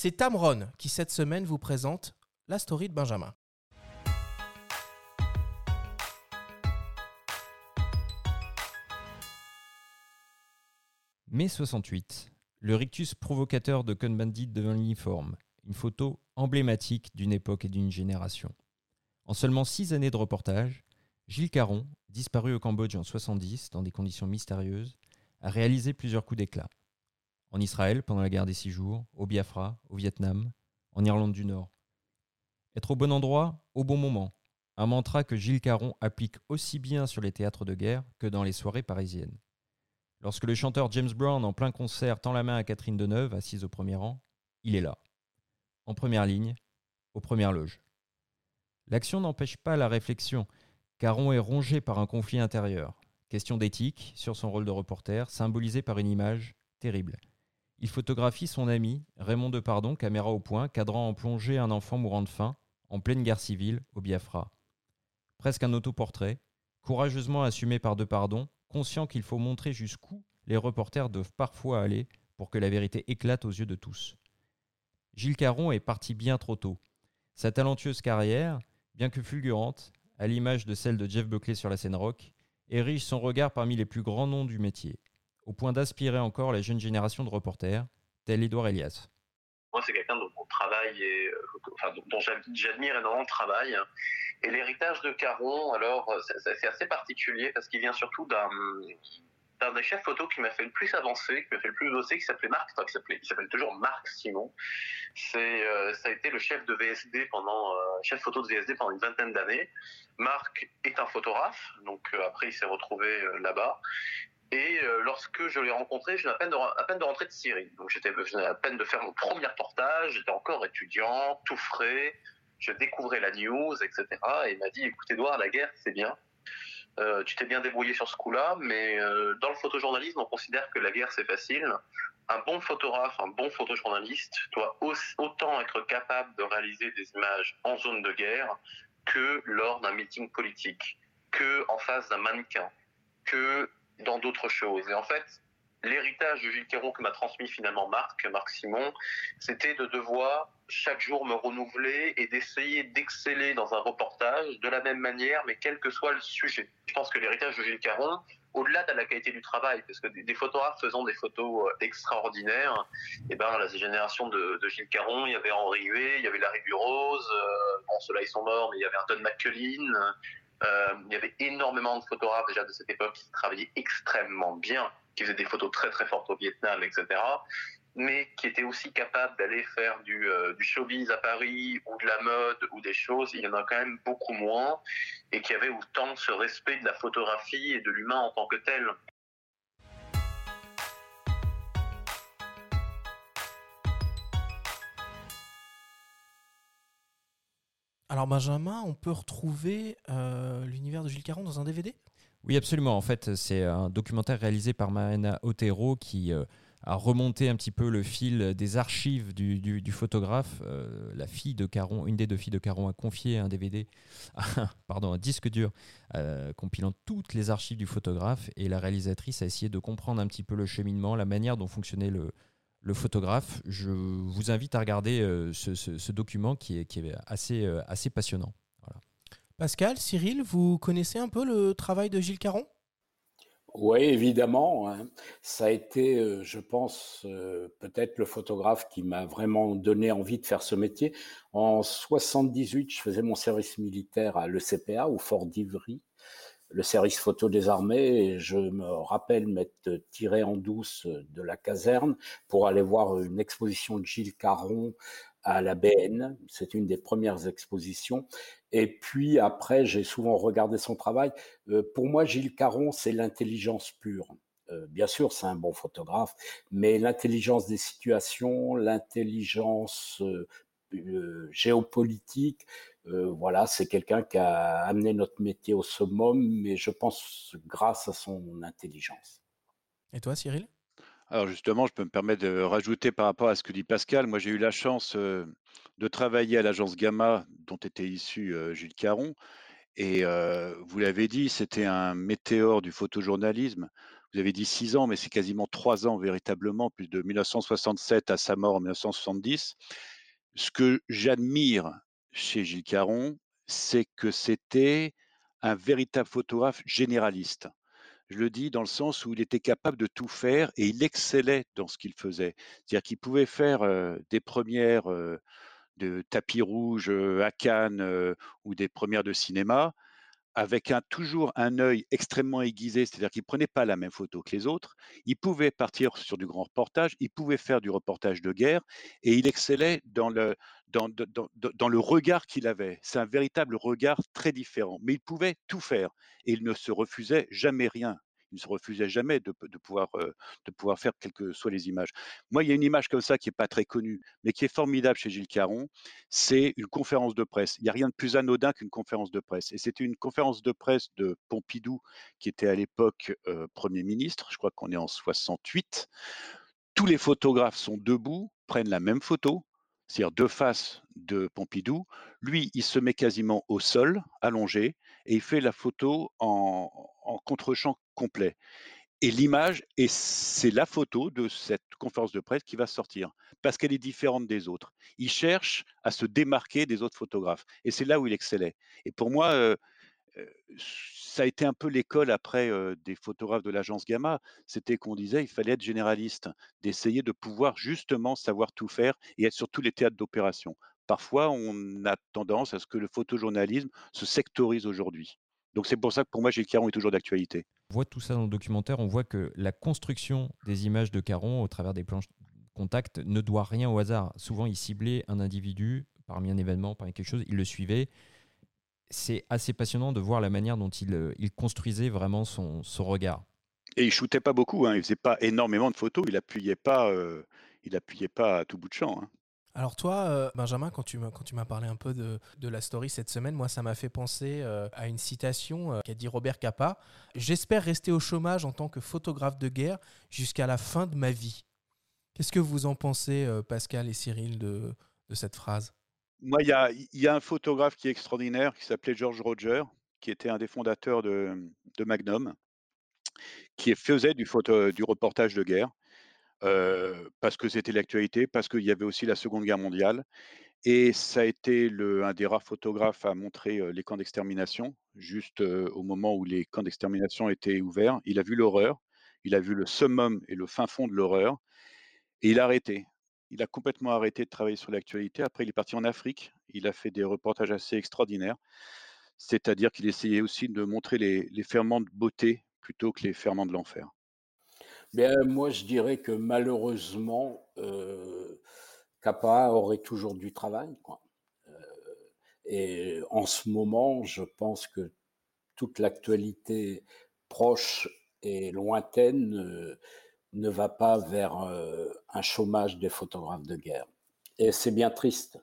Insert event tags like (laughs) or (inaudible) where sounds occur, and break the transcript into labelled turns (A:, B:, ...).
A: C'est Tamron qui cette semaine vous présente la story de Benjamin.
B: Mai 68, le rictus provocateur de Cohn-Bendit devant l'uniforme, une photo emblématique d'une époque et d'une génération. En seulement six années de reportage, Gilles Caron, disparu au Cambodge en 70 dans des conditions mystérieuses, a réalisé plusieurs coups d'éclat. En Israël pendant la guerre des six jours, au Biafra, au Vietnam, en Irlande du Nord. Être au bon endroit, au bon moment, un mantra que Gilles Caron applique aussi bien sur les théâtres de guerre que dans les soirées parisiennes. Lorsque le chanteur James Brown en plein concert tend la main à Catherine Deneuve, assise au premier rang, il est là, en première ligne, aux premières loges. L'action n'empêche pas la réflexion, Caron est rongé par un conflit intérieur. Question d'éthique sur son rôle de reporter, symbolisé par une image terrible. Il photographie son ami, Raymond Depardon, caméra au point, cadrant en plongée un enfant mourant de faim, en pleine guerre civile, au Biafra. Presque un autoportrait, courageusement assumé par Depardon, conscient qu'il faut montrer jusqu'où les reporters doivent parfois aller pour que la vérité éclate aux yeux de tous. Gilles Caron est parti bien trop tôt. Sa talentueuse carrière, bien que fulgurante, à l'image de celle de Jeff Buckley sur la scène rock, érige son regard parmi les plus grands noms du métier, au point d'aspirer encore la jeune génération de reporters, tel Edouard Elias.
C: Moi, c'est quelqu'un dont est, enfin, dont j'admire énormément le travail. Et l'héritage de Caron, alors, c'est assez particulier parce qu'il vient surtout d'un des chefs photo qui m'a fait le plus avancer, qui m'a fait le plus bosser, qui s'appelait Marc, enfin, qui s'appelait, s'appelle toujours Marc Simon. C'est, euh, ça a été le chef de VSD pendant, euh, chef photo de VSD pendant une vingtaine d'années. Marc est un photographe, donc euh, après il s'est retrouvé là-bas. Et lorsque je l'ai rencontré, je venais à peine de, à peine de rentrer de Syrie. Donc j'étais, à peine de faire mon premier reportage, j'étais encore étudiant, tout frais je découvrais la news, etc. Et il m'a dit, écoute Edouard, la guerre, c'est bien. Euh, tu t'es bien débrouillé sur ce coup-là, mais euh, dans le photojournalisme, on considère que la guerre, c'est facile. Un bon photographe, un bon photojournaliste doit autant être capable de réaliser des images en zone de guerre que lors d'un meeting politique, que en face d'un mannequin, que dans d'autres choses. Et en fait, l'héritage de Gilles Caron que m'a transmis finalement Marc, Marc Simon, c'était de devoir chaque jour me renouveler et d'essayer d'exceller dans un reportage de la même manière, mais quel que soit le sujet. Je pense que l'héritage de Gilles Caron, au-delà de la qualité du travail, parce que des, photographes faisant des photos euh, extraordinaires, eh ben la génération de, Gilles Caron, il y avait Henri Huet, il y avait Larry Burroughs, euh, bon ceux-là ils sont morts, mais il y avait un Don McCullin, euh, il y avait énormément de photographes déjà de cette époque qui travaillaient extrêmement bien, qui faisaient des photos très très fortes au Vietnam, etc mais qui étaient aussi capables d'aller faire du, euh, du, showbiz à Paris ou de la mode ou des choses, il y en a quand même beaucoup moins, et qui avaient autant ce respect de la photographie et de l'humain en tant que tel.
A: Alors Benjamin, on peut retrouver euh, l'univers de Gilles Caron dans un DVD
B: Oui, absolument. En fait, c'est un documentaire réalisé par Marina Otero qui euh, a remonté un petit peu le fil des archives du, photographe. Euh, la fille de Caron, une des deux filles de Caron, a confié un DVD, (laughs) pardon, un disque dur, compilant toutes les archives du photographe. Et la réalisatrice a essayé de comprendre un petit peu le cheminement, la manière dont fonctionnait le, le photographe. Je vous invite à regarder euh, ce, document qui est, qui est assez, euh, assez passionnant.
A: Pascal, Cyril, vous connaissez un peu le travail de Gilles Caron?
D: Oui, évidemment. Hein. Ça a été, euh, je pense, peut-être le photographe qui m'a vraiment donné envie de faire ce métier. En 78, je faisais mon service militaire à l'ECPA, au Fort d'Ivry le service photo des armées je me rappelle m'être tiré en douce de la caserne pour aller voir une exposition de Gilles Caron à la BN. C'est une des premières expositions. Et puis après, j'ai souvent regardé son travail. Euh, pour moi, Gilles Caron, c'est l'intelligence pure. Euh, bien sûr, c'est un bon photographe, mais l'intelligence des situations, l'intelligence euh, géopolitique. Euh, voilà, c'est quelqu'un qui a amené notre métier au summum, mais je pense grâce à son intelligence.
A: Et toi, Cyril?
E: Alors justement, je peux me permettre de rajouter par rapport à ce que dit Pascal. Moi, j'ai eu la chance euh, de travailler à l'agence Gamma, dont était issu Jules Caron. Et vous l'avez dit, c'était un météore du photojournalisme. vous avez dit six ans, mais c'est quasiment trois ans véritablement, plus de 1967 à sa mort en 1970. Ce que j'admire chez Gilles Caron, c'est que c'était un véritable photographe généraliste. Je le dis dans le sens où il était capable de tout faire et il excellait dans ce qu'il faisait. C'est-à-dire qu'il pouvait faire des premières de tapis rouge à Cannes ou des premières de cinéma avec un, toujours un œil extrêmement aiguisé, c'est-à-dire qu'il ne prenait pas la même photo que les autres. Il pouvait partir sur du grand reportage, il pouvait faire du reportage de guerre et il excellait dans le, dans, le regard qu'il avait. C'est un véritable regard très différent, mais il pouvait tout faire et il ne se refusait jamais rien il ne se refusait jamais de, pouvoir, de pouvoir faire quelles que soient les images. Moi, il y a une image comme ça qui n'est pas très connue, mais qui est formidable chez Gilles Caron, c'est une conférence de presse. Il n'y a rien de plus anodin qu'une conférence de presse. Et c'était une conférence de presse de Pompidou, qui était à l'époque Premier ministre, je crois qu'on est en 68. Tous les photographes sont debout, prennent la même photo, c'est-à-dire deux faces de Pompidou. Lui, il se met quasiment au sol, allongé, et il fait la photo en, en contre-champ complet. Et l'image, et c'est la photo de cette conférence de presse qui va sortir, parce qu'elle est différente des autres. Il cherche à se démarquer des autres photographes, et c'est là où il excellait. Et pour moi, euh, ça a été un peu l'école après des photographes de l'agence Gamma. C'était qu'on disait il fallait être généraliste, d'essayer de pouvoir justement savoir tout faire et être sur tous les théâtres d'opération. Parfois, on a tendance à ce que le photojournalisme se sectorise aujourd'hui. Donc c'est pour ça que pour moi, Gilles Caron est toujours d'actualité.
B: On voit tout ça dans le documentaire, on voit que la construction des images de Caron au travers des planches contact ne doit rien au hasard. Souvent, il ciblait un individu parmi un événement, parmi quelque chose, il le suivait. C'est assez passionnant de voir la manière dont il, euh, il construisait vraiment son, son, regard.
E: Et il shootait pas beaucoup, hein. il faisait pas énormément de photos, il appuyait pas, euh, il appuyait pas à tout bout de champ. Hein.
A: Alors toi, euh, Benjamin, quand tu m'as parlé un peu de, la story cette semaine, moi ça m'a fait penser à une citation qu'a dit Robert Capa. J'espère rester au chômage en tant que photographe de guerre jusqu'à la fin de ma vie. Qu'est-ce que vous en pensez, Pascal et Cyril, de, cette phrase?
E: Moi, il y a, un photographe qui est extraordinaire, qui s'appelait George Roger, qui était un des fondateurs de, Magnum, qui faisait du, du reportage de guerre parce que c'était l'actualité, parce qu'il y avait aussi la Seconde Guerre mondiale. Et ça a été un des rares photographes à montrer les camps d'extermination, juste au moment où les camps d'extermination étaient ouverts. Il a vu l'horreur, il a vu le summum et le fin fond de l'horreur, et il a arrêté. Il a complètement arrêté de travailler sur l'actualité. Après, il est parti en Afrique. Il a fait des reportages assez extraordinaires. C'est-à-dire qu'il essayait aussi de montrer les, ferments de beauté plutôt que les ferments de l'enfer.
D: Bien, moi, je dirais que malheureusement, euh, Kappa aurait toujours du travail. Euh, et en ce moment, je pense que toute l'actualité proche et lointaine euh, ne va pas vers euh, un chômage des photographes de guerre. Et c'est bien triste.